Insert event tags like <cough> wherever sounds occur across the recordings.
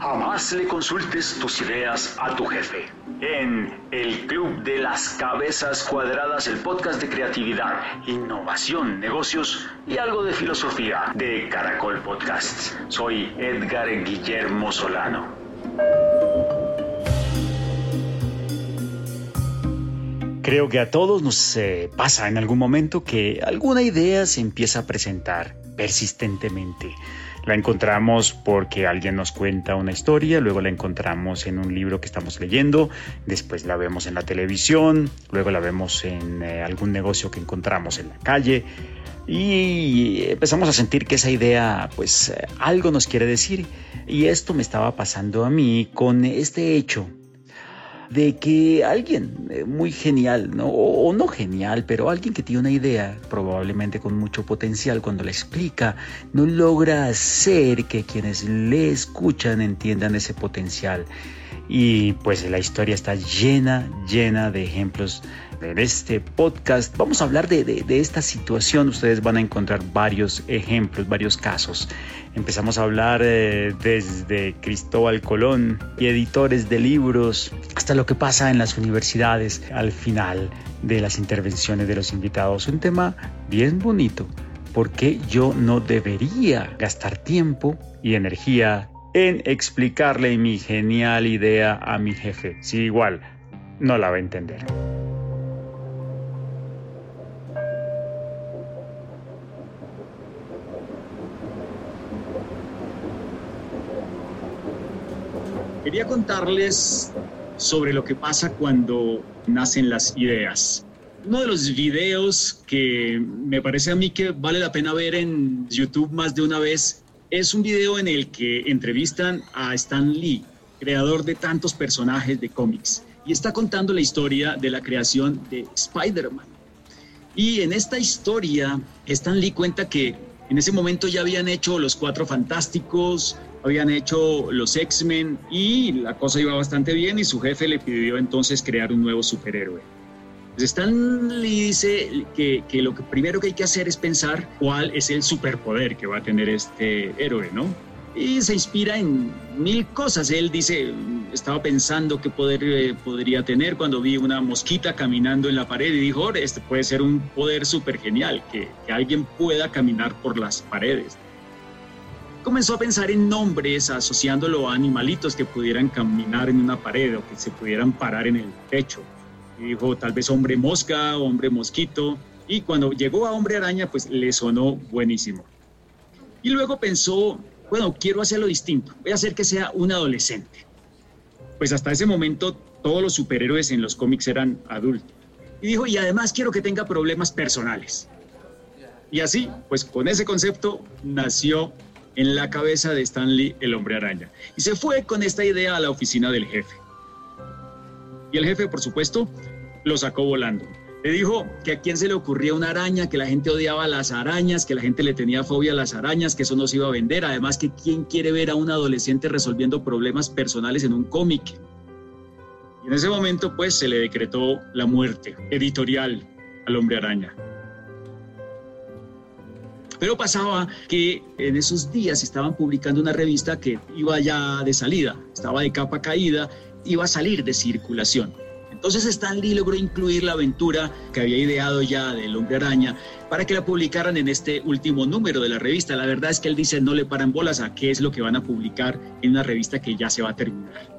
Jamás le consultes tus ideas a tu jefe. En el Club de las Cabezas Cuadradas, el podcast de creatividad, innovación, negocios y algo de filosofía de Caracol Podcasts. Soy Edgar Guillermo Solano. Creo que a todos nos eh, pasa en algún momento que alguna idea se empieza a presentar persistentemente. La encontramos porque alguien nos cuenta una historia, luego la encontramos en un libro que estamos leyendo, después la vemos en la televisión, luego la vemos en eh, algún negocio que encontramos en la calle y empezamos a sentir que esa idea pues eh, algo nos quiere decir. Y esto me estaba pasando a mí con este hecho de que alguien eh, muy genial, ¿no? O, no genial, pero alguien que tiene una idea, probablemente con mucho potencial, cuando la explica, no logra hacer que quienes le escuchan entiendan ese potencial. Y pues la historia está llena, llena de ejemplos en este podcast. Vamos a hablar de, de, esta situación. Ustedes van a encontrar varios ejemplos, varios casos. Empezamos a hablar eh, desde Cristóbal Colón y editores de libros hasta lo que pasa en las universidades al final de las intervenciones de los invitados. Un tema bien bonito. porque yo no debería gastar tiempo y energía en explicarle mi genial idea a mi jefe? Si igual no la va a entender. Quería contarles sobre lo que pasa cuando nacen las ideas. Uno de los videos que me parece a mí que vale la pena ver en YouTube más de una vez es un video en el que entrevistan a Stan Lee, creador de tantos personajes de cómics, y está contando la historia de la creación de Spider-Man. Y en esta historia, Stan Lee cuenta que en ese momento ya habían hecho Los Cuatro Fantásticos, habían hecho los X-Men y la cosa iba bastante bien y su jefe le pidió entonces crear un nuevo superhéroe. Pues Stan Lee dice que, que, lo primero que hay que hacer es pensar cuál es el superpoder que va a tener este héroe, ¿no? Y se inspira en mil cosas. Él dice, estaba pensando qué poder eh, podría tener cuando vi una mosquita caminando en la pared y dijo, este puede ser un poder súper genial, que, que alguien pueda caminar por las paredes comenzó a pensar en nombres asociándolo a animalitos que pudieran caminar en una pared o que se pudieran parar en el techo. Dijo tal vez hombre mosca, hombre mosquito. Y cuando llegó a hombre araña, pues le sonó buenísimo. Y luego pensó, bueno, quiero hacerlo distinto. Voy a hacer que sea un adolescente. Pues hasta ese momento todos los superhéroes en los cómics eran adultos. Y dijo, y además quiero que tenga problemas personales. Y así, pues con ese concepto nació en la cabeza de Stanley el hombre araña. Y se fue con esta idea a la oficina del jefe. Y el jefe, por supuesto, lo sacó volando. Le dijo que a quién se le ocurría una araña, que la gente odiaba las arañas, que la gente le tenía fobia a las arañas, que eso no se iba a vender. Además, que quién quiere ver a un adolescente resolviendo problemas personales en un cómic. Y en ese momento, pues, se le decretó la muerte editorial al hombre araña. Pero pasaba que en esos días estaban publicando una revista que iba ya de salida, estaba de capa caída, iba a salir de circulación. Entonces Stan Lee logró incluir la aventura que había ideado ya del hombre araña para que la publicaran en este último número de la revista. La verdad es que él dice no le paran bolas a qué es lo que van a publicar en una revista que ya se va a terminar.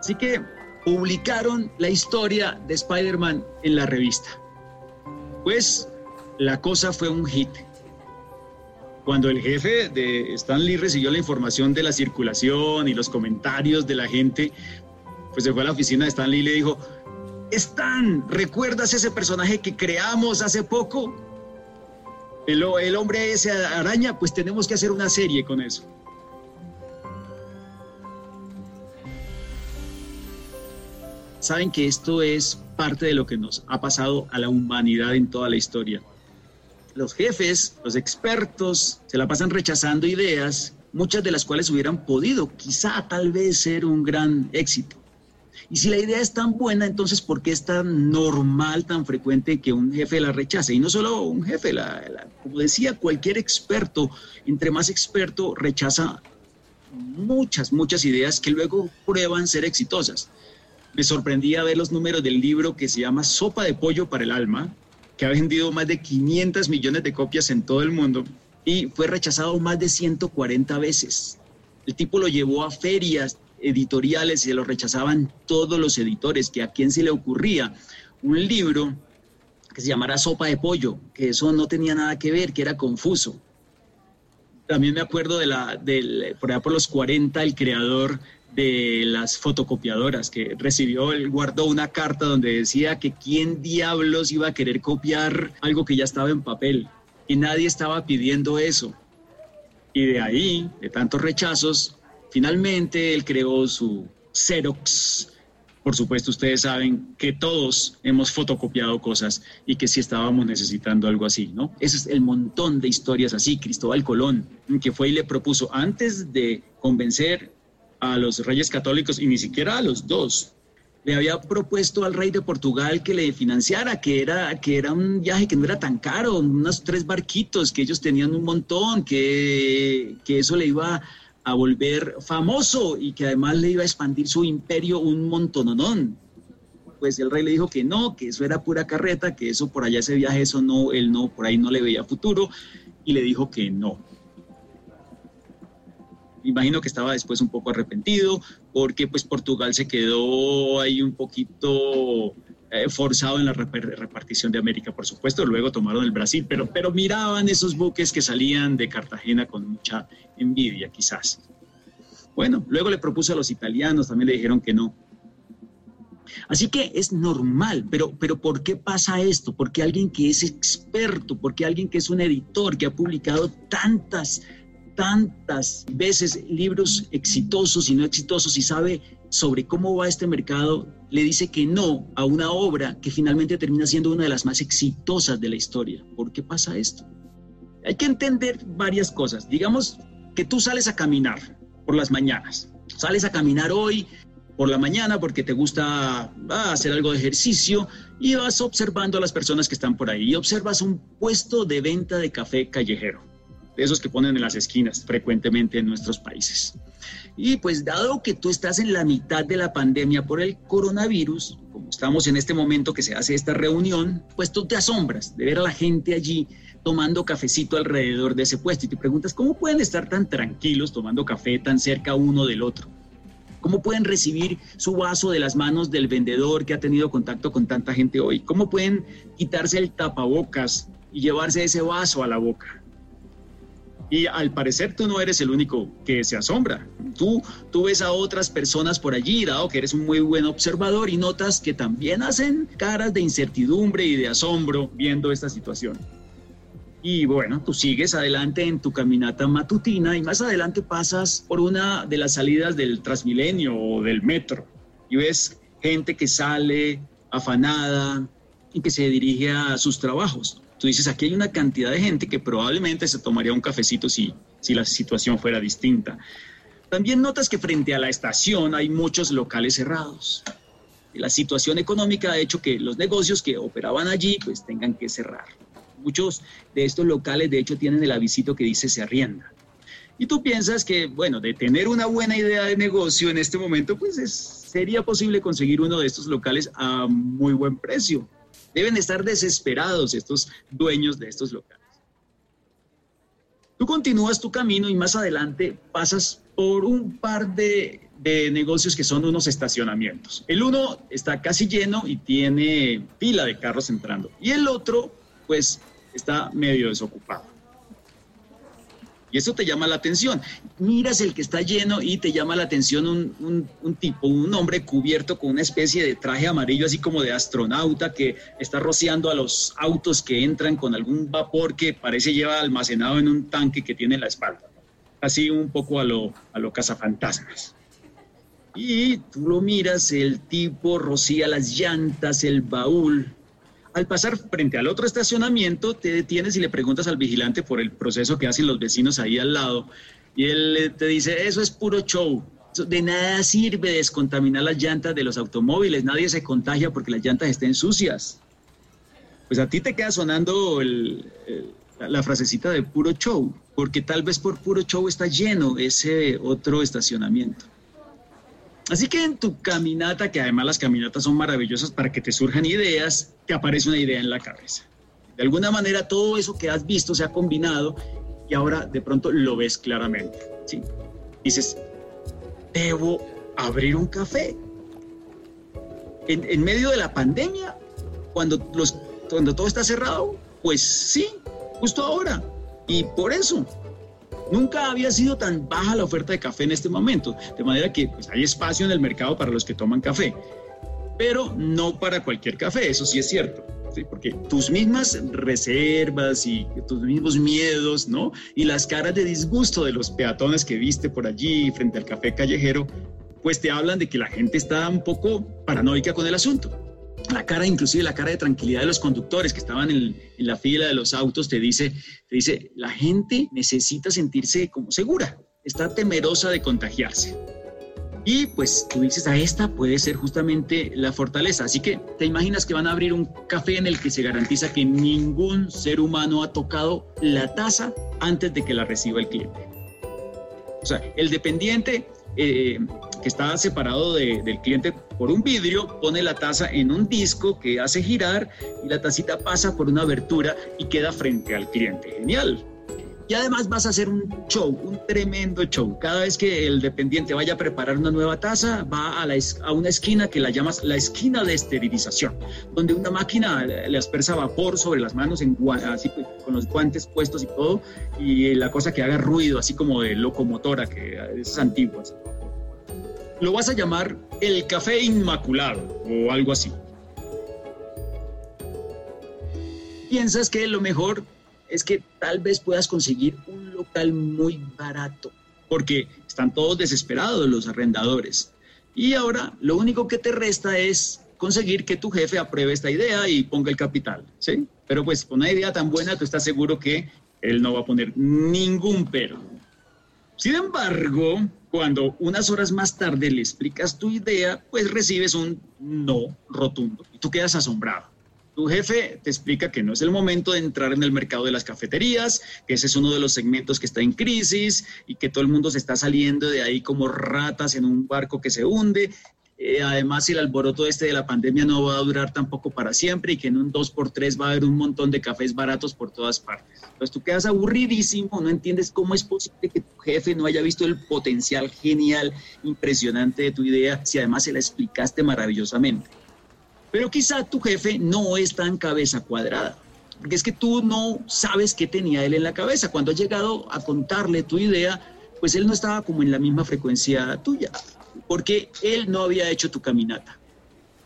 Así que publicaron la historia de Spider-Man en la revista. Pues la cosa fue un hit. Cuando el jefe de Stan Lee recibió la información de la circulación y los comentarios de la gente, pues se fue a la oficina de Stan Lee y le dijo, Stan, ¿recuerdas ese personaje que creamos hace poco? El, el hombre ese araña, pues tenemos que hacer una serie con eso. Saben que esto es parte de lo que nos ha pasado a la humanidad en toda la historia. Los jefes, los expertos, se la pasan rechazando ideas, muchas de las cuales hubieran podido quizá tal vez ser un gran éxito. Y si la idea es tan buena, entonces ¿por qué es tan normal, tan frecuente que un jefe la rechace? Y no solo un jefe, como decía cualquier experto, entre más experto rechaza muchas, muchas ideas que luego prueban ser exitosas. Me sorprendía ver los números del libro que se llama Sopa de Pollo para el Alma, que ha vendido más de 500 millones de copias en todo el mundo y fue rechazado más de 140 veces. El tipo lo llevó a ferias editoriales y se lo rechazaban todos los editores, que a quién se le ocurría un libro que se llamara Sopa de Pollo, que eso no tenía nada que ver, que era confuso. También me acuerdo de la, del, por allá por los 40, el creador de las fotocopiadoras, que recibió, él guardó una carta donde decía que quién diablos iba a querer copiar algo que ya estaba en papel. Y nadie estaba pidiendo eso. Y de ahí, de tantos rechazos, finalmente él creó su Xerox. Por supuesto, ustedes saben que todos hemos fotocopiado cosas y que sí estábamos necesitando algo así, ¿no? Ese es el montón de historias así. Cristóbal Colón, que fue y le propuso, antes de convencer a los reyes católicos y ni siquiera a los dos. Le había propuesto al rey de Portugal que le financiara, que era, que era un viaje que no era tan caro, unos tres barquitos, que ellos tenían un montón, que, que eso le iba a volver famoso y que además le iba a expandir su imperio un montononón. Pues el rey le dijo que no, que eso era pura carreta, que eso por allá ese viaje, eso no, él no, por ahí no le veía futuro y le dijo que no imagino que estaba después un poco arrepentido porque pues Portugal se quedó ahí un poquito eh, forzado en la repartición de América, por supuesto, luego tomaron el Brasil, pero, pero miraban esos buques que salían de Cartagena con mucha envidia quizás. Bueno, luego le propuso a los italianos, también le dijeron que no. Así que es normal, pero, pero ¿por qué pasa esto? Porque alguien que es experto, porque alguien que es un editor, que ha publicado tantas tantas veces libros exitosos y no exitosos y sabe sobre cómo va este mercado, le dice que no a una obra que finalmente termina siendo una de las más exitosas de la historia. ¿Por qué pasa esto? Hay que entender varias cosas. Digamos que tú sales a caminar por las mañanas. Sales a caminar hoy por la mañana porque te gusta ah, hacer algo de ejercicio y vas observando a las personas que están por ahí y observas un puesto de venta de café callejero de esos que ponen en las esquinas frecuentemente en nuestros países. Y pues dado que tú estás en la mitad de la pandemia por el coronavirus, como estamos en este momento que se hace esta reunión, pues tú te asombras de ver a la gente allí tomando cafecito alrededor de ese puesto y te preguntas, ¿cómo pueden estar tan tranquilos tomando café tan cerca uno del otro? ¿Cómo pueden recibir su vaso de las manos del vendedor que ha tenido contacto con tanta gente hoy? ¿Cómo pueden quitarse el tapabocas y llevarse ese vaso a la boca? Y al parecer tú no eres el único que se asombra. Tú, tú ves a otras personas por allí, dado que eres un muy buen observador y notas que también hacen caras de incertidumbre y de asombro viendo esta situación. Y bueno, tú sigues adelante en tu caminata matutina y más adelante pasas por una de las salidas del Transmilenio o del metro y ves gente que sale afanada y que se dirige a sus trabajos. Tú dices, aquí hay una cantidad de gente que probablemente se tomaría un cafecito si, si la situación fuera distinta. También notas que frente a la estación hay muchos locales cerrados. La situación económica ha hecho que los negocios que operaban allí pues tengan que cerrar. Muchos de estos locales de hecho tienen el avisito que dice se arrienda. Y tú piensas que, bueno, de tener una buena idea de negocio en este momento, pues sería posible conseguir uno de estos locales a muy buen precio. Deben estar desesperados estos dueños de estos locales. Tú continúas tu camino y más adelante pasas por un par de, negocios que son unos estacionamientos. El uno está casi lleno y tiene fila de carros entrando. Y el otro, pues, está medio desocupado. Y eso te llama la atención. Miras el que está lleno y te llama la atención un, tipo, un hombre cubierto con una especie de traje amarillo, así como de astronauta, que está rociando a los autos que entran con algún vapor que parece lleva almacenado en un tanque que tiene en la espalda. Así un poco a lo, a lo cazafantasmas. Y tú lo miras, el tipo rocía las llantas, el baúl, al pasar frente al otro estacionamiento, te detienes y le preguntas al vigilante por el proceso que hacen los vecinos ahí al lado. Y él te dice, eso es puro show. De nada sirve descontaminar las llantas de los automóviles, nadie se contagia porque las llantas estén sucias. Pues a ti te queda sonando la frasecita de puro show, porque tal vez por puro show está lleno ese otro estacionamiento. Así que en tu caminata, que además las caminatas son maravillosas para que te surjan ideas, te aparece una idea en la cabeza. De alguna manera todo eso que has visto se ha combinado y ahora de pronto lo ves claramente. ¿sí? Dices, debo abrir un café. En, medio de la pandemia, cuando, cuando todo está cerrado, pues sí, justo ahora. Y por eso, Nunca había sido tan baja la oferta de café en este momento, de manera que pues, hay espacio en el mercado para los que toman café, pero no para cualquier café, eso sí es cierto. porque tus mismas reservas y tus mismos miedos, ¿no? Y las caras de disgusto de los peatones que viste por allí frente al café callejero, pues te hablan de que la gente está un poco paranoica con el asunto la cara, inclusive la cara de tranquilidad de los conductores que estaban en, la fila de los autos, te dice, te dice, la gente necesita sentirse como segura, está temerosa de contagiarse. Y pues tú dices, a esta puede ser justamente la fortaleza. Así que te imaginas que van a abrir un café en el que se garantiza que ningún ser humano ha tocado la taza antes de que la reciba el cliente. O sea, el dependiente eh, que está separado del cliente por un vidrio, pone la taza en un disco que hace girar y la tacita pasa por una abertura y queda frente al cliente. Genial. Y además vas a hacer un show, un tremendo show. Cada vez que el dependiente vaya a preparar una nueva taza, va a, la, a una esquina que la llamas la esquina de esterilización, donde una máquina le aspersa vapor sobre las manos, así con los guantes puestos y todo, y la cosa que haga ruido, así como de locomotora, que es antigua. Lo vas a llamar el café inmaculado o algo así. Piensas que lo mejor es que tal vez puedas conseguir un local muy barato, porque están todos desesperados los arrendadores. Y ahora lo único que te resta es conseguir que tu jefe apruebe esta idea y ponga el capital, ¿sí? Pero pues con una idea tan buena tú estás seguro que él no va a poner ningún pero. Sin embargo, cuando unas horas más tarde le explicas tu idea, pues recibes un no rotundo y tú quedas asombrado. Tu jefe te explica que no es el momento de entrar en el mercado de las cafeterías, que ese es uno de los segmentos que está en crisis y que todo el mundo se está saliendo de ahí como ratas en un barco que se hunde. Eh, además, el alboroto este de la pandemia no va a durar tampoco para siempre y que en un 2x3 va a haber un montón de cafés baratos por todas partes. Entonces tú quedas aburridísimo, no entiendes cómo es posible que tu jefe no haya visto el potencial genial, impresionante de tu idea, si además se la explicaste maravillosamente. Pero quizá tu jefe no es tan cabeza cuadrada, porque es que tú no sabes qué tenía él en la cabeza. Cuando has llegado a contarle tu idea, pues él no estaba como en la misma frecuencia tuya, porque él no había hecho tu caminata.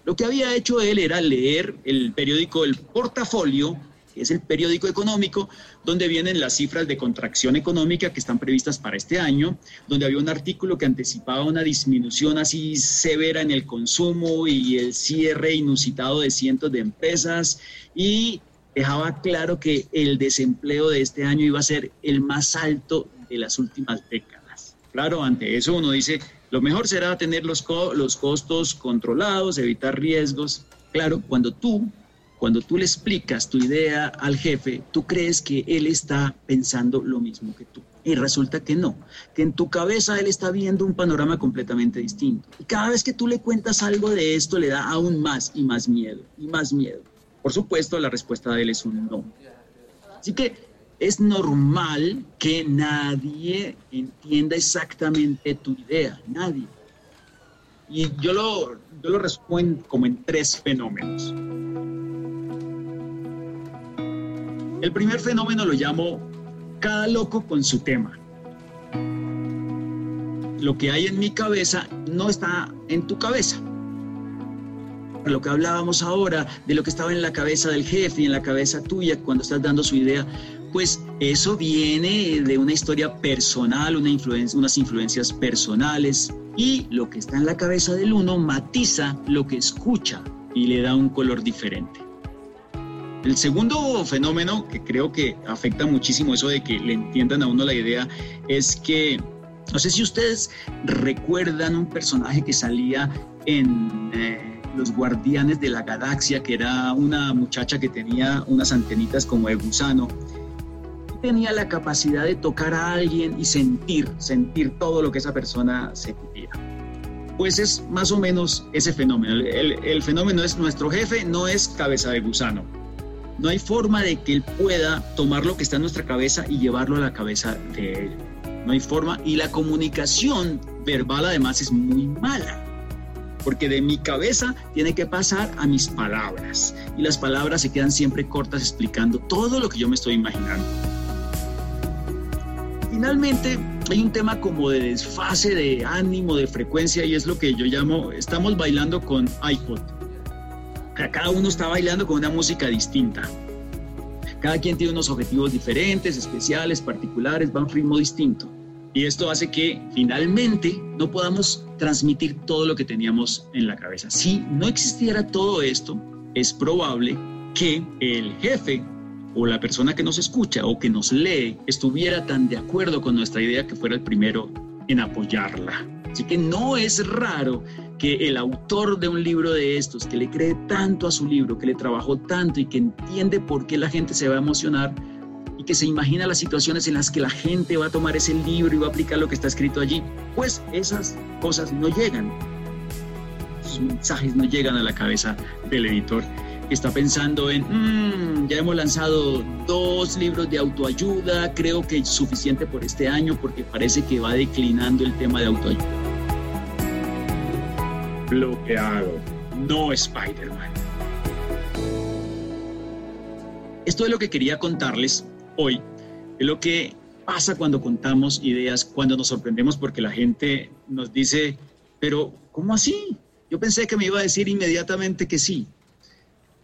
Lo que había hecho él era leer el periódico El Portafolio es el periódico económico, donde vienen las cifras de contracción económica que están previstas para este año, donde había un artículo que anticipaba una disminución así severa en el consumo y el cierre inusitado de cientos de empresas y dejaba claro que el desempleo de este año iba a ser el más alto de las últimas décadas. Claro, ante eso uno dice, lo mejor será tener los, los costos controlados, evitar riesgos. Claro, cuando tú cuando tú le explicas tu idea al jefe, tú crees que él está pensando lo mismo que tú. Y resulta que no, que en tu cabeza él está viendo un panorama completamente distinto. Y cada vez que tú le cuentas algo de esto, le da aún más y más miedo, y más miedo. Por supuesto, la respuesta de él es un no. Así que es normal que nadie entienda exactamente tu idea, nadie. Y yo lo, yo lo resumo como en tres fenómenos. El primer fenómeno lo llamo cada loco con su tema. Lo que hay en mi cabeza no está en tu cabeza. Lo que hablábamos ahora, de lo que estaba en la cabeza del jefe y en la cabeza tuya cuando estás dando su idea, pues eso viene de una historia personal, unas influencias personales y lo que está en la cabeza del uno matiza lo que escucha y le da un color diferente. El segundo fenómeno que creo que afecta muchísimo eso de que le entiendan a uno la idea es que No sé si ustedes recuerdan un personaje que salía en eh, Los Guardianes de la Galaxia, que era una muchacha que tenía unas antenitas como de gusano. Tenía la capacidad de tocar a alguien y sentir, sentir todo lo que esa persona sentía. Pues es más o menos ese fenómeno. El, el fenómeno es nuestro jefe, no es cabeza de gusano. No hay forma de que él pueda tomar lo que está en nuestra cabeza y llevarlo a la cabeza de él. No hay forma. Y la comunicación verbal además es muy mala. Porque de mi cabeza tiene que pasar a mis palabras. Y las palabras se quedan siempre cortas explicando todo lo que yo me estoy imaginando. Finalmente, hay un tema como de desfase de ánimo, de frecuencia, y es lo que yo llamo, estamos bailando con iPod. Cada uno está bailando con una música distinta. Cada quien tiene unos objetivos diferentes, especiales, particulares, va a un ritmo distinto. Y esto hace que finalmente no podamos transmitir todo lo que teníamos en la cabeza. Si no existiera todo esto, es probable que el jefe o la persona que nos escucha o que nos lee estuviera tan de acuerdo con nuestra idea que fuera el primero en apoyarla. Así que no es raro que el autor de un libro de estos, que le cree tanto a su libro, que le trabajó tanto y que entiende por qué la gente se va a emocionar y que se imagina las situaciones en las que la gente va a tomar ese libro y va a aplicar lo que está escrito allí, pues esas cosas no llegan. Sus mensajes no llegan a la cabeza del editor está pensando en, mm, ya hemos lanzado dos libros de autoayuda, creo que es suficiente por este año porque parece que va declinando el tema de autoayuda. Bloqueado, no Spider-Man. Esto es lo que quería contarles hoy, es lo que pasa cuando contamos ideas, cuando nos sorprendemos porque la gente nos dice, pero ¿cómo así? Yo pensé que me iba a decir inmediatamente que sí.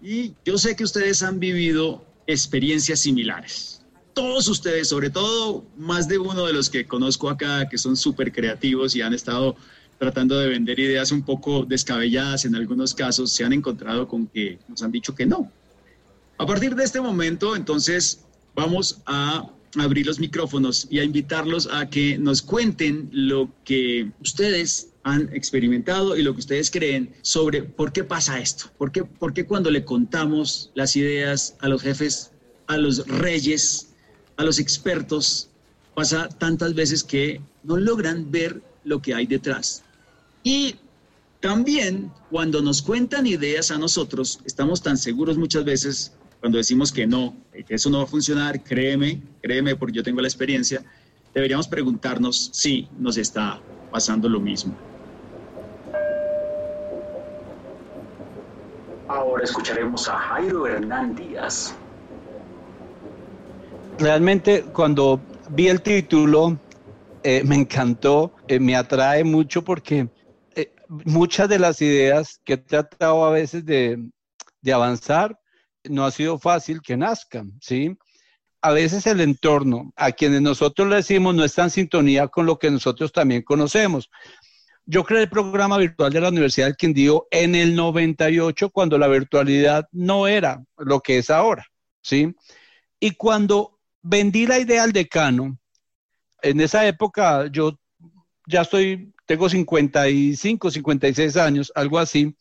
Y yo sé que ustedes han vivido experiencias similares. Todos ustedes, sobre todo más de uno de los que conozco acá, que son súper creativos y han estado tratando de vender ideas un poco descabelladas en algunos casos, se han encontrado con que nos han dicho que no. A partir de este momento, entonces, vamos a abrir los micrófonos y a invitarlos a que nos cuenten lo que ustedes han experimentado y lo que ustedes creen sobre por qué pasa esto, por qué, por qué cuando le contamos las ideas a los jefes, a los reyes, a los expertos, pasa tantas veces que no logran ver lo que hay detrás. Y también cuando nos cuentan ideas a nosotros, estamos tan seguros muchas veces cuando decimos que no, que eso no va a funcionar, créeme, créeme porque yo tengo la experiencia, deberíamos preguntarnos si nos está pasando lo mismo. Ahora escucharemos a Jairo Hernán Díaz. Realmente cuando vi el título eh, me encantó, eh, me atrae mucho porque eh, muchas de las ideas que he tratado a veces de, avanzar no ha sido fácil que nazcan, ¿sí? a veces el entorno a quienes nosotros le decimos no está en sintonía con lo que nosotros también conocemos. Yo creé el programa virtual de la Universidad del Quindío en el 98 cuando la virtualidad no era lo que es ahora, ¿sí? Y cuando vendí la idea al decano, en esa época yo ya estoy, tengo 55, 56 años, algo así,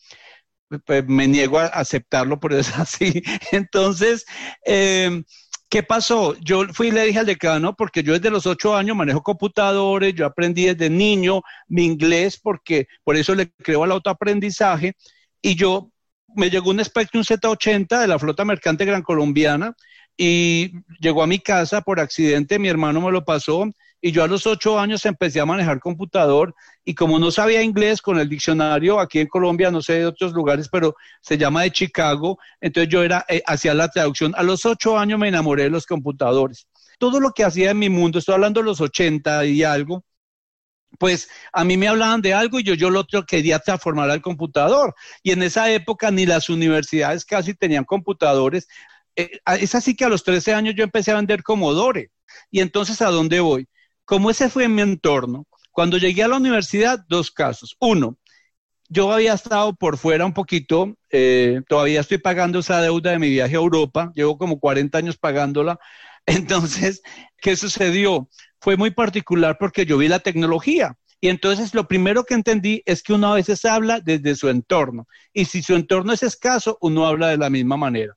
pues me niego a aceptarlo, pero es <laughs> así. Entonces, eh, ¿Qué pasó? Yo fui y le dije al decano, porque yo desde los ocho años manejo computadores, yo aprendí desde niño mi inglés, porque por eso le creo al autoaprendizaje, y yo me llegó un Spectrum Z80 de la flota mercante gran colombiana, y llegó a mi casa por accidente, mi hermano me lo pasó, y yo a los ocho años empecé a manejar computador y como no sabía inglés con el diccionario aquí en Colombia, no sé de otros lugares, pero se llama de Chicago, entonces yo era, eh, hacía la traducción. A los ocho años me enamoré de los computadores. Todo lo que hacía en mi mundo, estoy hablando de los ochenta y algo, pues a mí me hablaban de algo y yo, yo lo quería transformar al computador. Y en esa época ni las universidades casi tenían computadores. Eh, es así que a los 13 años yo empecé a vender Commodore. Y entonces, ¿a dónde voy? Como ese fue mi entorno, cuando llegué a la universidad, dos casos. Uno, yo había estado por fuera un poquito, eh, todavía estoy pagando esa deuda de mi viaje a Europa, llevo como 40 años pagándola. <laughs> Entonces, ¿qué sucedió? fue muy particular porque yo vi la tecnología. Y entonces lo primero que entendí es que uno a veces habla desde su entorno. Y si su entorno es escaso, uno habla de la misma manera.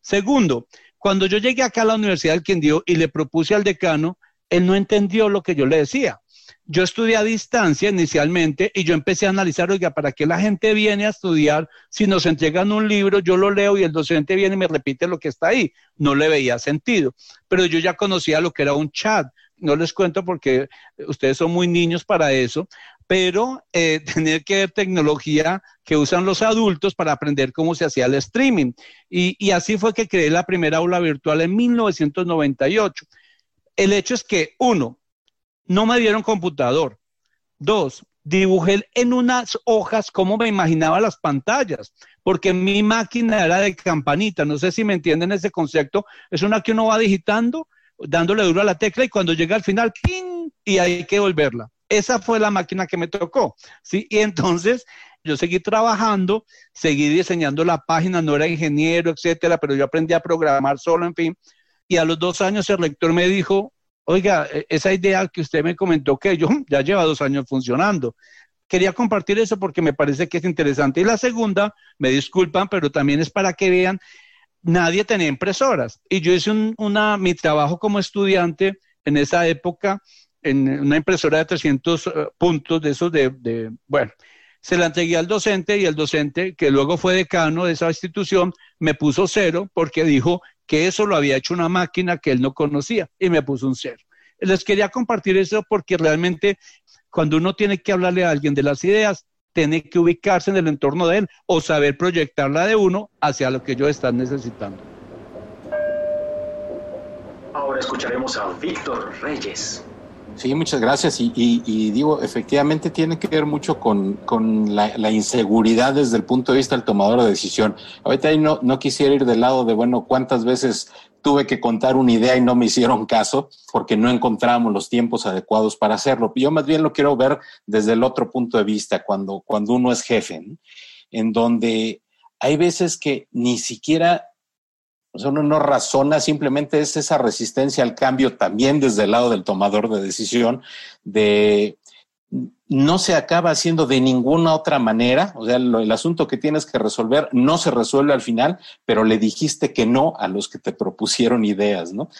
Segundo, cuando yo llegué acá a la Universidad del Quindío y le propuse al decano, él no entendió lo que yo le decía. Yo estudié a distancia inicialmente y yo empecé a analizar, oiga, ¿para qué la gente viene a estudiar si nos entregan un libro, yo lo leo y el docente viene y me repite lo que está ahí? No le veía sentido. Pero yo ya conocía lo que era un chat. No les cuento porque ustedes son muy niños para eso, pero eh, <laughs> tener que ver tecnología que usan los adultos para aprender cómo se hacía el streaming. Y, y así fue que creé la primera aula virtual en 1998. El hecho es que, uno, no me dieron computador. Dos, dibujé en unas hojas cómo me imaginaba las pantallas, porque mi máquina era de campanita, no sé si me entienden ese concepto, es una que uno va digitando, dándole duro a la tecla y cuando llega al final, ¡ping! y hay que volverla. Esa fue la máquina que me tocó, ¿sí? Y entonces yo seguí trabajando, seguí diseñando la página, no era ingeniero, etcétera, pero yo aprendí a programar solo, en fin. Y a los dos años el rector me dijo, oiga, e, esa idea que usted me comentó que yo <laughs> ya lleva dos años funcionando. Quería compartir eso porque me parece que es interesante. Y la segunda, me disculpan, pero también es para que vean, nadie tenía impresoras. Y yo hice una, mi trabajo como estudiante en esa época en una impresora de 300 eh, puntos de esos de, bueno, se la entregué al docente y el docente, que luego fue decano de esa institución, me puso cero porque dijo que eso lo había hecho una máquina que él no conocía y me puso un cero. Les quería compartir eso porque realmente cuando uno tiene que hablarle a alguien de las ideas, tiene que ubicarse en el entorno de él o saber proyectarla de uno hacia lo que ellos están necesitando. Ahora escucharemos a Víctor Reyes. Sí, muchas gracias. Y, digo, efectivamente tiene que ver mucho con, la, inseguridad desde el punto de vista del tomador de decisión. Ahorita ahí no, no quisiera ir del lado de, bueno, cuántas veces tuve que contar una idea y no me hicieron caso porque no encontramos los tiempos adecuados para hacerlo. Yo más bien lo quiero ver desde el otro punto de vista, cuando, cuando uno es jefe, en donde hay veces que ni siquiera uno no razona, simplemente es esa resistencia al cambio también desde el lado del tomador de decisión, de no se acaba haciendo de ninguna otra manera, o sea, el asunto que tienes que resolver no se resuelve al final, pero le dijiste que no a los que te propusieron ideas, ¿no?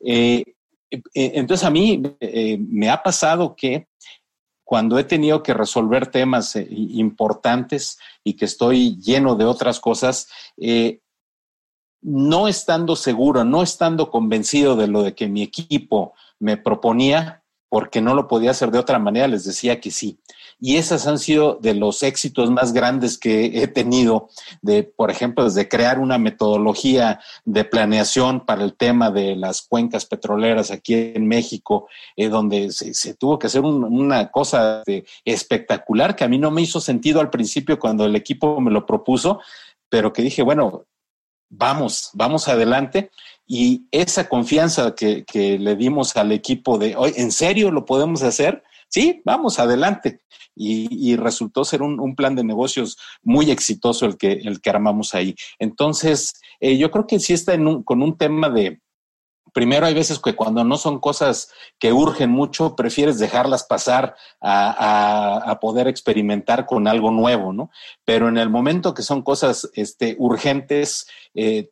Eh, eh, entonces a mí eh, me ha pasado que cuando he tenido que resolver temas importantes y que estoy lleno de otras cosas, no estando seguro, no estando convencido de lo de que mi equipo me proponía, porque no lo podía hacer de otra manera, les decía que sí. Y esos han sido de los éxitos más grandes que he tenido, de, por ejemplo, desde crear una metodología de planeación para el tema de las cuencas petroleras aquí en México, eh, donde se, tuvo que hacer una cosa espectacular que a mí no me hizo sentido al principio cuando el equipo me lo propuso, pero que dije, bueno, vamos, vamos adelante. Y esa confianza que, le dimos al equipo de, hoy, ¿en serio lo podemos hacer? Sí, vamos adelante. Y, resultó ser un, plan de negocios muy exitoso el que, el que armamos ahí. Entonces, eh, yo creo que sí está con un tema de, primero hay veces que cuando no son cosas que urgen mucho, prefieres dejarlas pasar a, poder experimentar con algo nuevo, ¿no? Pero en el momento que son cosas este, urgentes, eh,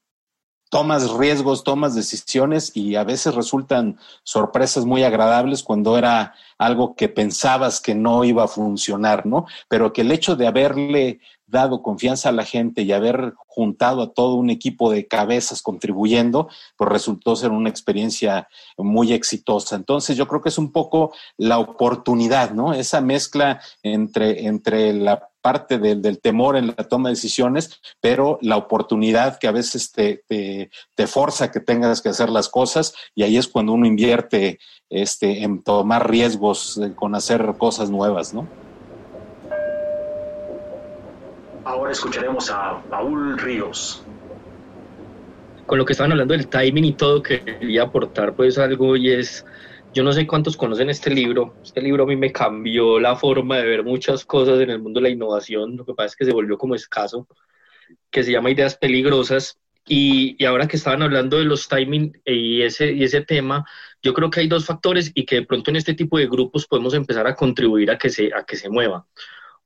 tomas riesgos, tomas decisiones y a veces resultan sorpresas muy agradables cuando era algo que pensabas que no iba a funcionar, ¿no? Pero que el hecho de haberle dado confianza a la gente y haber juntado a todo un equipo de cabezas contribuyendo, pues resultó ser una experiencia muy exitosa. Entonces yo creo que es un poco la oportunidad, ¿no? Esa mezcla entre, entre la parte del, temor en la toma de decisiones, pero la oportunidad que a veces te, te, te forza que tengas que hacer las cosas y ahí es cuando uno invierte este, en tomar riesgos con hacer cosas nuevas, ¿no? Ahora escucharemos a Paul Ríos. Con lo que estaban hablando del timing y todo, quería aportar pues algo y es, yo no sé cuántos conocen este libro, este libro a mí me cambió la forma de ver muchas cosas en el mundo de la innovación, lo que pasa es que se volvió como escaso, que se llama Ideas Peligrosas Y, y, ahora que estaban hablando de los timing y ese, y ese tema, yo creo que hay dos factores y que de pronto en este tipo de grupos podemos empezar a contribuir a que se, a que se mueva.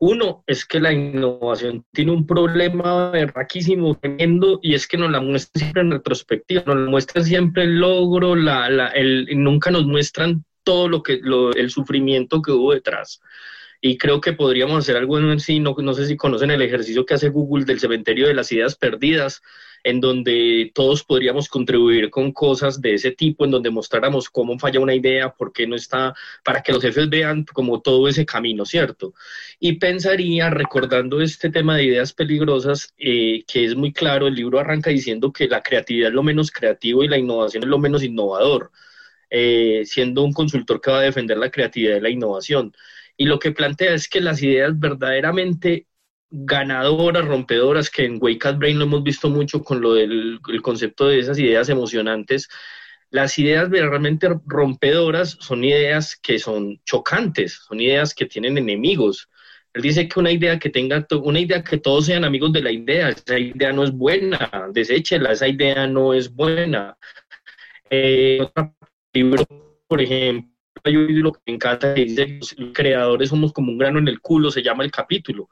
Uno es que la innovación tiene un problema raquísimo, tremendo, y es que nos la muestran siempre en retrospectiva, nos la muestran siempre el logro, la, la, el, nunca nos muestran todo lo que, lo, el sufrimiento que hubo detrás. Y creo que podríamos hacer algo en sí, no, no sé si conocen el ejercicio que hace Google del cementerio de las ideas perdidas, en donde todos podríamos contribuir con cosas de ese tipo, en donde mostráramos cómo falla una idea, por qué no está, para que los jefes vean como todo ese camino, ¿cierto? Y pensaría, recordando este tema de ideas peligrosas, eh, que es muy claro, el libro arranca diciendo que la creatividad es lo menos creativo y la innovación es lo menos innovador, eh, siendo un consultor que va a defender la creatividad y la innovación y lo que plantea es que las ideas verdaderamente ganadoras, rompedoras, que en Wake Up Brain lo hemos visto mucho con lo del concepto de esas ideas emocionantes, las ideas verdaderamente rompedoras son ideas que son chocantes, son ideas que tienen enemigos. Él dice que una idea que tenga, una idea que todos sean amigos de la idea, esa idea no es buena, deséchela, esa idea no es buena. Eh, otro libro, por ejemplo, hay que me encanta que los creadores somos como un grano en el culo, se llama el capítulo.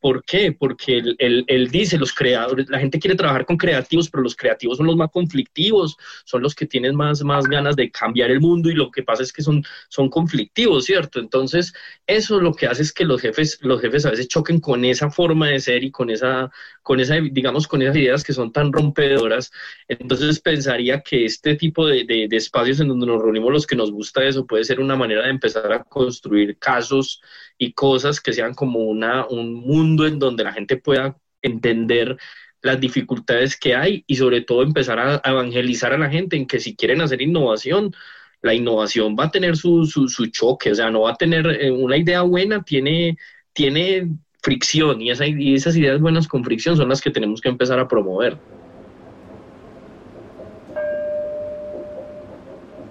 ¿Por qué? Porque él, él, dice, los creadores, la gente quiere trabajar con creativos, pero los creativos son los más conflictivos, son los que tienen más, más ganas de cambiar el mundo y lo que pasa es que son, son conflictivos, ¿cierto? Entonces, eso lo que hace es que los jefes, los jefes a veces choquen con esa forma de ser y con esa, con esa, digamos, con esas ideas que son tan rompedoras. Entonces, pensaría que este tipo de, de, espacios en donde nos reunimos los que nos gusta eso puede ser una manera de empezar a construir casos y cosas que sean como una, un mundo en donde la gente pueda entender las dificultades que hay y sobre todo empezar a evangelizar a la gente en que si quieren hacer innovación, la innovación va a tener su, su, choque, o sea, no va a tener eh, una idea buena, tiene, tiene fricción y, esa, y esas ideas buenas con fricción son las que tenemos que empezar a promover.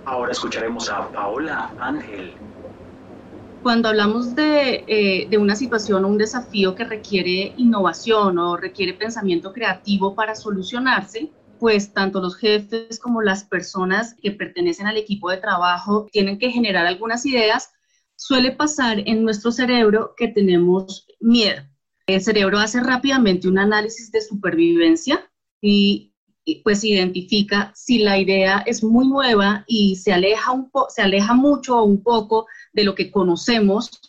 Ahora escucharemos a Paola Ángel cuando hablamos de, eh, de, una situación o un desafío que requiere innovación o requiere pensamiento creativo para solucionarse, pues tanto los jefes como las personas que pertenecen al equipo de trabajo tienen que generar algunas ideas. Suele pasar en nuestro cerebro que tenemos miedo. El cerebro hace rápidamente un análisis de supervivencia y pues identifica si la idea es muy nueva y se aleja, un se aleja mucho o un poco de lo que conocemos,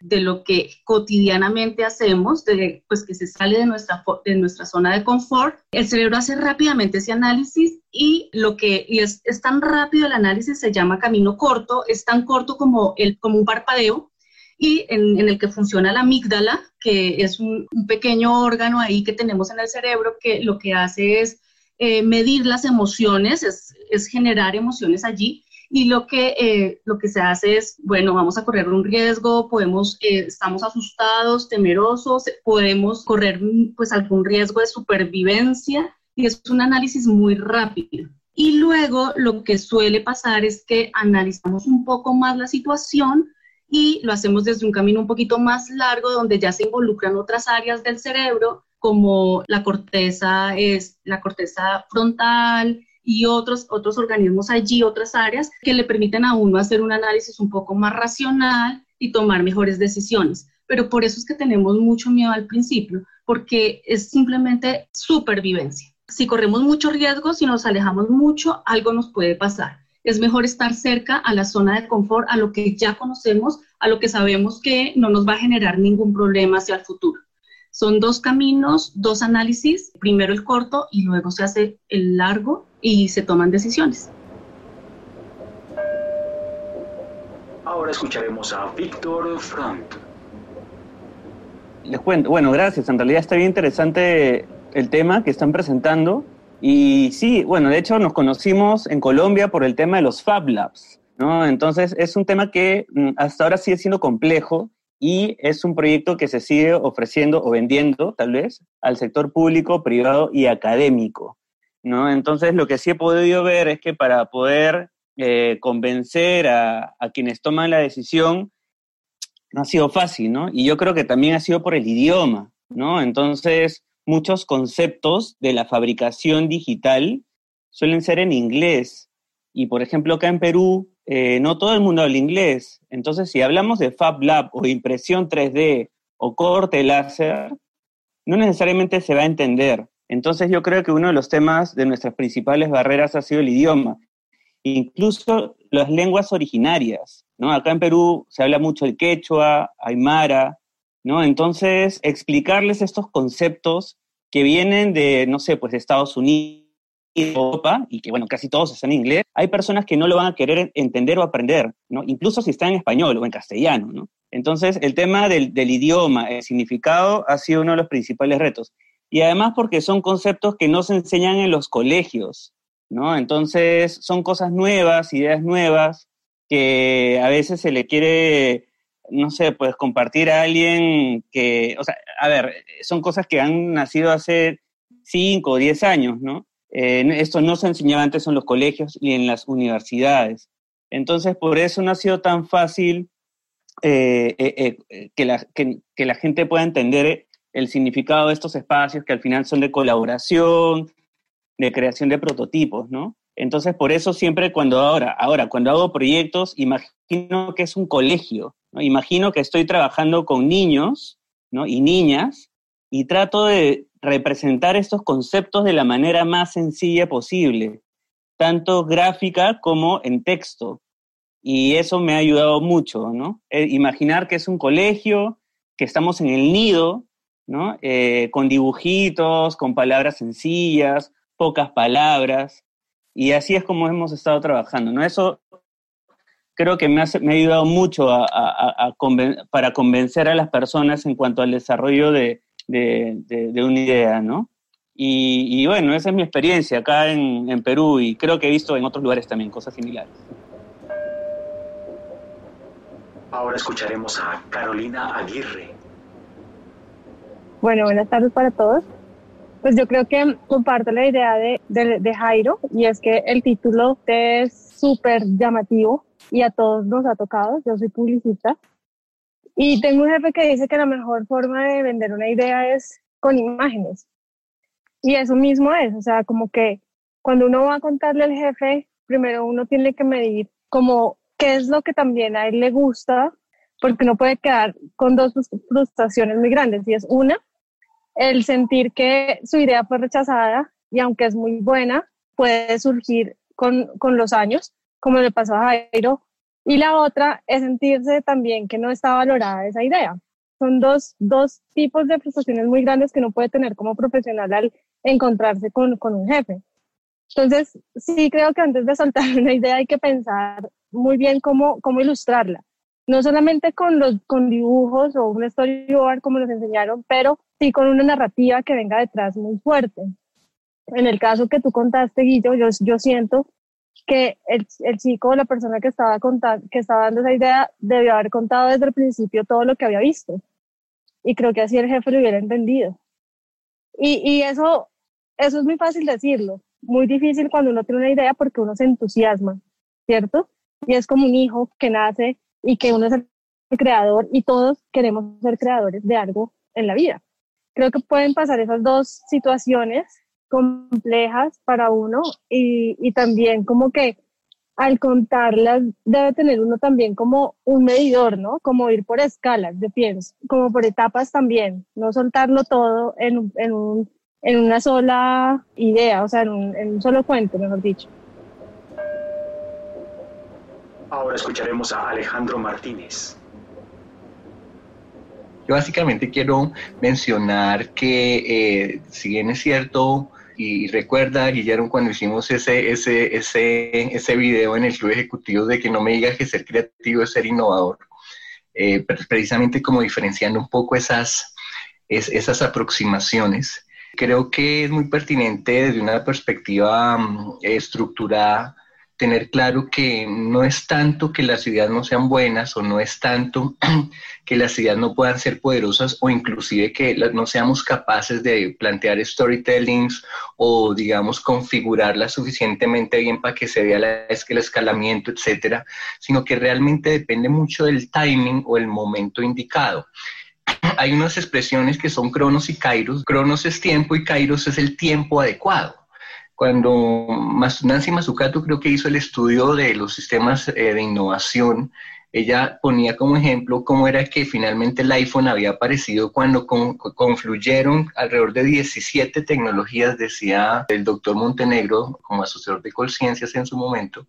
de lo que cotidianamente hacemos, de, pues que se sale de nuestra, de nuestra zona de confort, el cerebro hace rápidamente ese análisis y lo que y es, es, tan rápido el análisis se llama camino corto, es tan corto como, el, como un parpadeo y en, en el que funciona la amígdala, que es un, un pequeño órgano ahí que tenemos en el cerebro que lo que hace es eh, medir las emociones, es, es, generar emociones allí. Y lo que, eh, lo que se hace es, bueno, vamos a correr un riesgo, podemos, eh, estamos asustados, temerosos, podemos correr pues algún riesgo de supervivencia y es un análisis muy rápido. Y luego lo que suele pasar es que analizamos un poco más la situación y lo hacemos desde un camino un poquito más largo donde ya se involucran otras áreas del cerebro como la corteza, es, la corteza frontal y otros, otros organismos allí, otras áreas que le permiten a uno hacer un análisis un poco más racional y tomar mejores decisiones. Pero por eso es que tenemos mucho miedo al principio, porque es simplemente supervivencia. Si corremos mucho riesgo, si nos alejamos mucho, algo nos puede pasar. Es mejor estar cerca a la zona de confort, a lo que ya conocemos, a lo que sabemos que no nos va a generar ningún problema hacia el futuro. Son dos caminos, dos análisis, primero el corto y luego se hace el largo y se toman decisiones. Ahora escucharemos a Víctor Frank. Les cuento, bueno, gracias. En realidad está bien interesante el tema que están presentando. Y sí, bueno, de hecho nos conocimos en Colombia por el tema de los Fab Labs, ¿no? Entonces es un tema que mm, hasta ahora sigue siendo complejo y es un proyecto que se sigue ofreciendo o vendiendo, tal vez, al sector público, privado y académico. ¿no? Entonces, lo que sí he podido ver es que para poder eh, convencer a, a, quienes toman la decisión, no ha sido fácil, ¿no? Y yo creo que también ha sido por el idioma, ¿no? Entonces, muchos conceptos de la fabricación digital suelen ser en inglés. Y por ejemplo, acá en Perú, eh, no todo el mundo habla inglés. Entonces, si hablamos de Fab Lab o impresión 3D o corte láser, no necesariamente se va a entender. Entonces, yo creo que uno de los temas de nuestras principales barreras ha sido el idioma. Incluso las lenguas originarias, ¿no? Acá en Perú se habla mucho el quechua, aymara, ¿no? Entonces, explicarles estos conceptos que vienen de, no sé, pues de Estados Unidos, Europa, y que bueno, casi todos están en inglés, hay personas que no lo van a querer entender o aprender, ¿no? Incluso si están en español o en castellano, ¿no? Entonces, el tema del, del idioma, el significado, ha sido uno de los principales retos. Y además porque son conceptos que no se enseñan en los colegios, ¿no? Entonces, son cosas nuevas, ideas nuevas, que a veces se le quiere no sé, pues compartir a alguien que, o sea, a ver, son cosas que han nacido hace 5 o 10 años, ¿no? Eh, esto no se enseñaba antes en los colegios ni en las universidades. Entonces, por eso no ha sido tan fácil eh, eh, que, la, que, la gente pueda entender el significado de estos espacios que al final son de colaboración, de creación de prototipos, ¿no? Entonces, por eso siempre cuando ahora, ahora, cuando hago proyectos, imagino que es un colegio, Imagino que estoy trabajando con niños y niñas y trato de representar estos conceptos de la manera más sencilla posible, tanto gráfica como en texto. Y eso me ha ayudado mucho, ¿no? Eh, imaginar que es un colegio, que estamos en el nido, ¿no? Eh, con dibujitos, con palabras sencillas, pocas palabras. Y así es como hemos estado trabajando, ¿no? Eso creo que me, me ha ayudado mucho para convencer a las personas en cuanto al desarrollo de, una idea, ¿no? Y, bueno, esa es mi experiencia acá en, en Perú y creo que he visto en otros lugares también cosas similares. Ahora escucharemos a Carolina Aguirre. Bueno, buenas tardes para todos. Pues yo creo que comparto la idea de, de Jairo y es que el título es súper llamativo y a todos nos ha tocado. Yo soy publicista y tengo un jefe que dice que la mejor forma de vender una idea es con imágenes. Y eso mismo es, o sea, como que cuando uno va a contarle al jefe, primero uno tiene que medir como qué es lo que también a él le gusta, porque no puede quedar con dos frustraciones muy grandes. Y es una, el sentir que su idea fue rechazada y aunque es muy buena, puede surgir con, con los años como le pasó a Jairo, y la otra es sentirse también que no está valorada esa idea. Son dos, dos tipos de frustraciones muy grandes que no puede tener como profesional al encontrarse con, con un jefe. Entonces, sí creo que antes de soltar <laughs> una idea hay que pensar muy bien cómo, cómo ilustrarla. No solamente con, los, con dibujos o un storyboard como nos enseñaron, pero sí con una narrativa que venga detrás muy fuerte. En el caso que tú contaste, Guillo, yo, yo siento que el, el chico o la persona que estaba, contando, que estaba dando esa idea debió haber contado desde el principio todo lo que había visto. Y creo que así el jefe lo hubiera entendido. Y, y eso, eso es muy fácil decirlo, muy difícil cuando uno tiene una idea porque uno se entusiasma, ¿cierto? Y es como un hijo que nace y que uno es el creador y todos queremos ser creadores de algo en la vida. Creo que pueden pasar esas dos situaciones complejas para uno y, y también como que al contarlas debe tener uno también como un medidor, ¿no? Como ir por escalas, de pienso, como por etapas también, no soltarlo todo en, en, un, en una sola idea, o sea, en un, en un solo cuento, mejor dicho. Ahora escucharemos a Alejandro Martínez. Básicamente quiero mencionar que, eh, si bien es cierto, y recuerda, Guillermo, cuando hicimos ese, ese, ese, ese video en el club ejecutivo de que no me digas que ser creativo es ser innovador, eh, precisamente como diferenciando un poco esas, esas aproximaciones. Creo que es muy pertinente desde una perspectiva mm, estructurada tener claro que no es tanto que las ideas no sean buenas o no es tanto <clears throat> que las ideas no puedan ser poderosas o inclusive que no seamos capaces de plantear storytellings o digamos configurarlas suficientemente bien para que se vea la, el escalamiento, etcétera, sino que realmente depende mucho del timing o el momento indicado. <clears throat> hay unas expresiones que son cronos y kairos. Cronos es tiempo y kairos es el tiempo adecuado. Cuando Nancy Mazzucato creo que hizo el estudio de los sistemas eh, de innovación, ella ponía como ejemplo cómo era que finalmente el iPhone había aparecido cuando confluyeron alrededor de 17 tecnologías, decía el doctor Montenegro como asesor de Colciencias en su momento,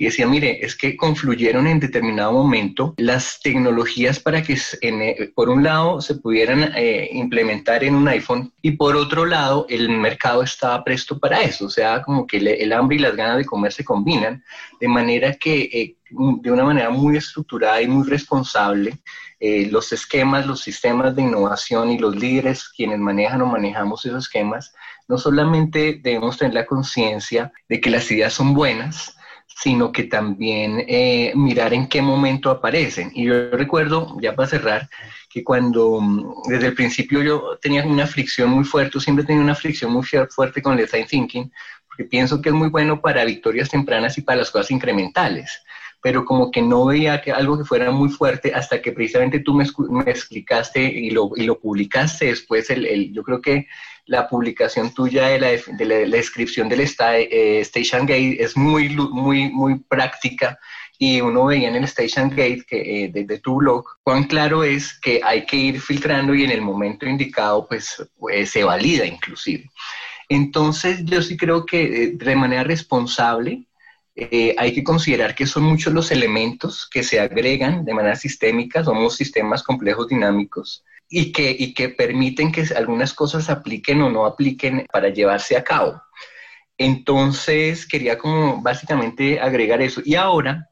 y decía, mire, es que confluyeron en determinado momento las tecnologías para que eh, por un lado se pudieran eh, implementar en un iPhone y por otro lado el mercado estaba presto para eso, o sea, como que el hambre y las ganas de comer se combinan, de manera que eh, de una manera muy estructurada y muy responsable, los esquemas, los sistemas de innovación y los líderes quienes manejan o manejamos esos esquemas, no solamente debemos tener la conciencia de que las ideas son buenas, sino que también eh, mirar en qué momento aparecen. Y yo recuerdo, ya para cerrar, que cuando mm, desde el principio yo tenía una fricción muy fuerte, siempre tenía una fricción muy fuerte con el design thinking, porque pienso que es muy bueno para victorias tempranas y para las cosas incrementales pero como que no veía que algo que fuera muy fuerte hasta que precisamente tú me, me explicaste y lo, y lo publicaste después, el, el, yo creo que la publicación tuya de la, de la, descripción del eh, Station Gate es muy, muy, muy práctica y uno veía en el Station Gate que, eh, de, tu blog cuán claro es que hay que ir filtrando y en el momento indicado pues, pues se valida inclusive. Entonces yo sí creo que eh, de manera responsable eh, hay que considerar que son muchos los elementos que se agregan de manera sistémica, somos sistemas complejos dinámicos y que, y que permiten que algunas cosas apliquen o no apliquen para llevarse a cabo. Entonces, quería como básicamente agregar eso. Y ahora,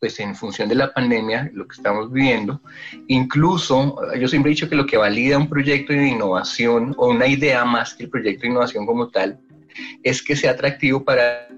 pues en función de la pandemia, lo que estamos viviendo, incluso yo siempre he dicho que lo que valida un proyecto de innovación o una idea más que el proyecto de innovación como tal, es que sea atractivo para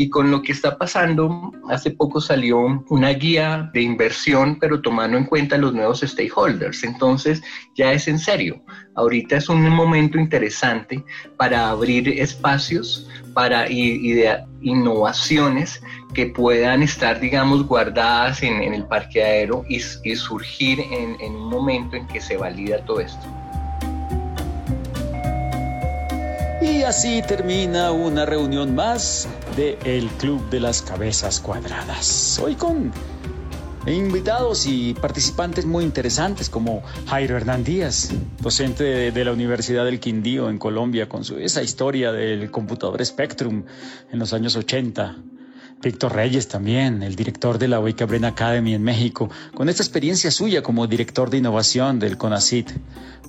y con lo que está pasando, hace poco salió una guía de inversión, pero tomando en cuenta los nuevos stakeholders. Entonces, ya es en serio. Ahorita es un momento interesante para abrir espacios para innovaciones que puedan estar, digamos, guardadas en, el parqueadero y, y surgir en un momento en que se valida todo esto. Y así termina una reunión más de El Club de las Cabezas Cuadradas. Hoy con invitados y participantes muy interesantes como Jairo Hernán Díaz, docente de, la Universidad del Quindío en Colombia, con su, esa historia del computador Spectrum en los años 80. Víctor Reyes también, el director de la Wake Brain Academy en México, con esta experiencia suya como director de innovación del CONACIT.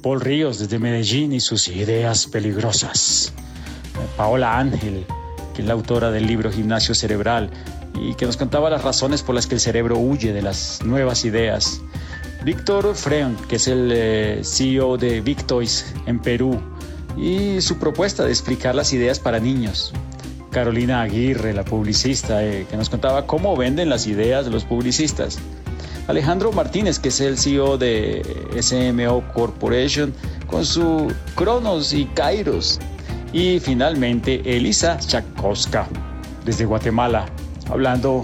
Paul Ríos desde Medellín y sus ideas peligrosas. Paola Ángel, que es la autora del libro Gimnasio Cerebral y que nos contaba las razones por las que el cerebro huye de las nuevas ideas. Víctor Freon, que es el eh, CEO de Victoys en Perú, y su propuesta de explicar las ideas para niños. Carolina Aguirre, la publicista, eh, que nos contaba cómo venden las ideas de los publicistas. Alejandro Martínez, que es el CEO de SMO Corporation, con su Cronos y Kairos. Y finalmente Elisa Chakowska, desde Guatemala, hablando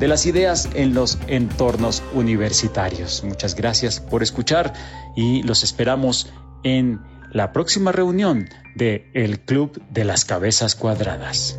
de las ideas en los entornos universitarios. Muchas gracias por escuchar y los esperamos en la próxima reunión de El Club de las Cabezas Cuadradas.